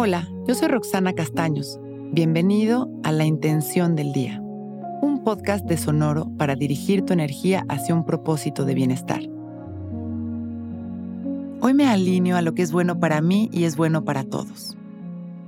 Hola, yo soy Roxana Castaños. Bienvenido a La Intención del Día, un podcast de Sonoro para dirigir tu energía hacia un propósito de bienestar. Hoy me alineo a lo que es bueno para mí y es bueno para todos.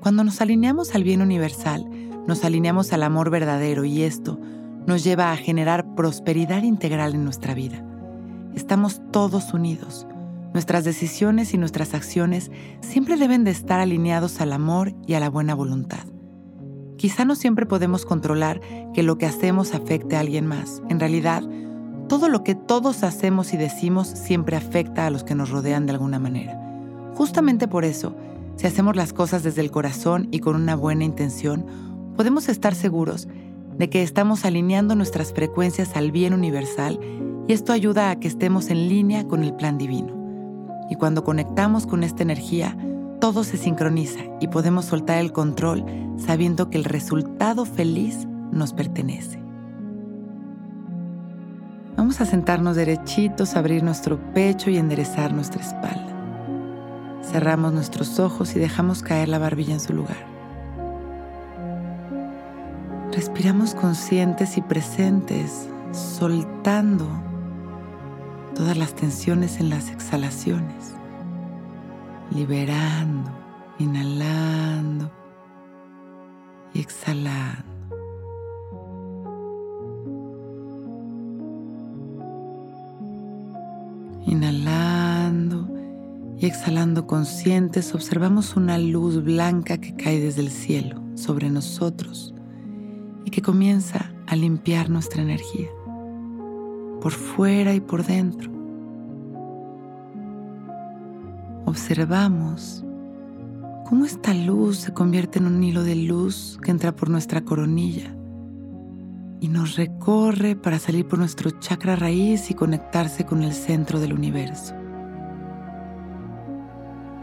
Cuando nos alineamos al bien universal, nos alineamos al amor verdadero y esto nos lleva a generar prosperidad integral en nuestra vida. Estamos todos unidos. Nuestras decisiones y nuestras acciones siempre deben de estar alineados al amor y a la buena voluntad. Quizá no siempre podemos controlar que lo que hacemos afecte a alguien más. En realidad, todo lo que todos hacemos y decimos siempre afecta a los que nos rodean de alguna manera. Justamente por eso, si hacemos las cosas desde el corazón y con una buena intención, podemos estar seguros de que estamos alineando nuestras frecuencias al bien universal y esto ayuda a que estemos en línea con el plan divino. Y cuando conectamos con esta energía, todo se sincroniza y podemos soltar el control sabiendo que el resultado feliz nos pertenece. Vamos a sentarnos derechitos, abrir nuestro pecho y enderezar nuestra espalda. Cerramos nuestros ojos y dejamos caer la barbilla en su lugar. Respiramos conscientes y presentes, soltando todas las tensiones en las exhalaciones, liberando, inhalando y exhalando. Inhalando y exhalando conscientes, observamos una luz blanca que cae desde el cielo sobre nosotros y que comienza a limpiar nuestra energía, por fuera y por dentro. Observamos cómo esta luz se convierte en un hilo de luz que entra por nuestra coronilla y nos recorre para salir por nuestro chakra raíz y conectarse con el centro del universo.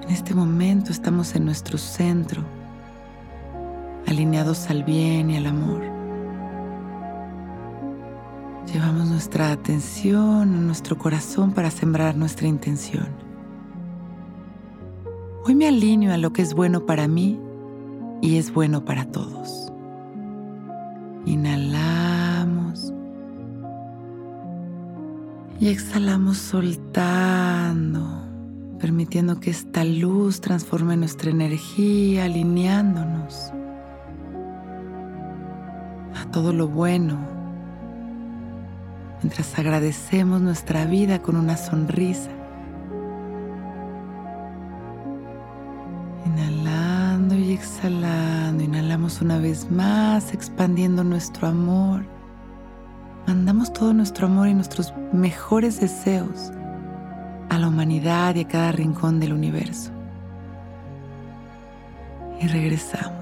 En este momento estamos en nuestro centro alineados al bien y al amor. Llevamos nuestra atención a nuestro corazón para sembrar nuestra intención. Hoy me alineo a lo que es bueno para mí y es bueno para todos. Inhalamos y exhalamos soltando, permitiendo que esta luz transforme nuestra energía, alineándonos todo lo bueno, mientras agradecemos nuestra vida con una sonrisa. Inhalando y exhalando, inhalamos una vez más, expandiendo nuestro amor. Mandamos todo nuestro amor y nuestros mejores deseos a la humanidad y a cada rincón del universo. Y regresamos.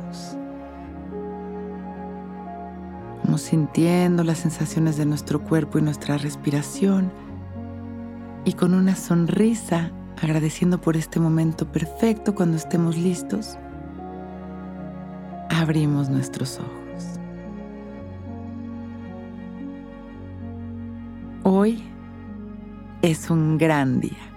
Sintiendo las sensaciones de nuestro cuerpo y nuestra respiración y con una sonrisa agradeciendo por este momento perfecto cuando estemos listos, abrimos nuestros ojos. Hoy es un gran día.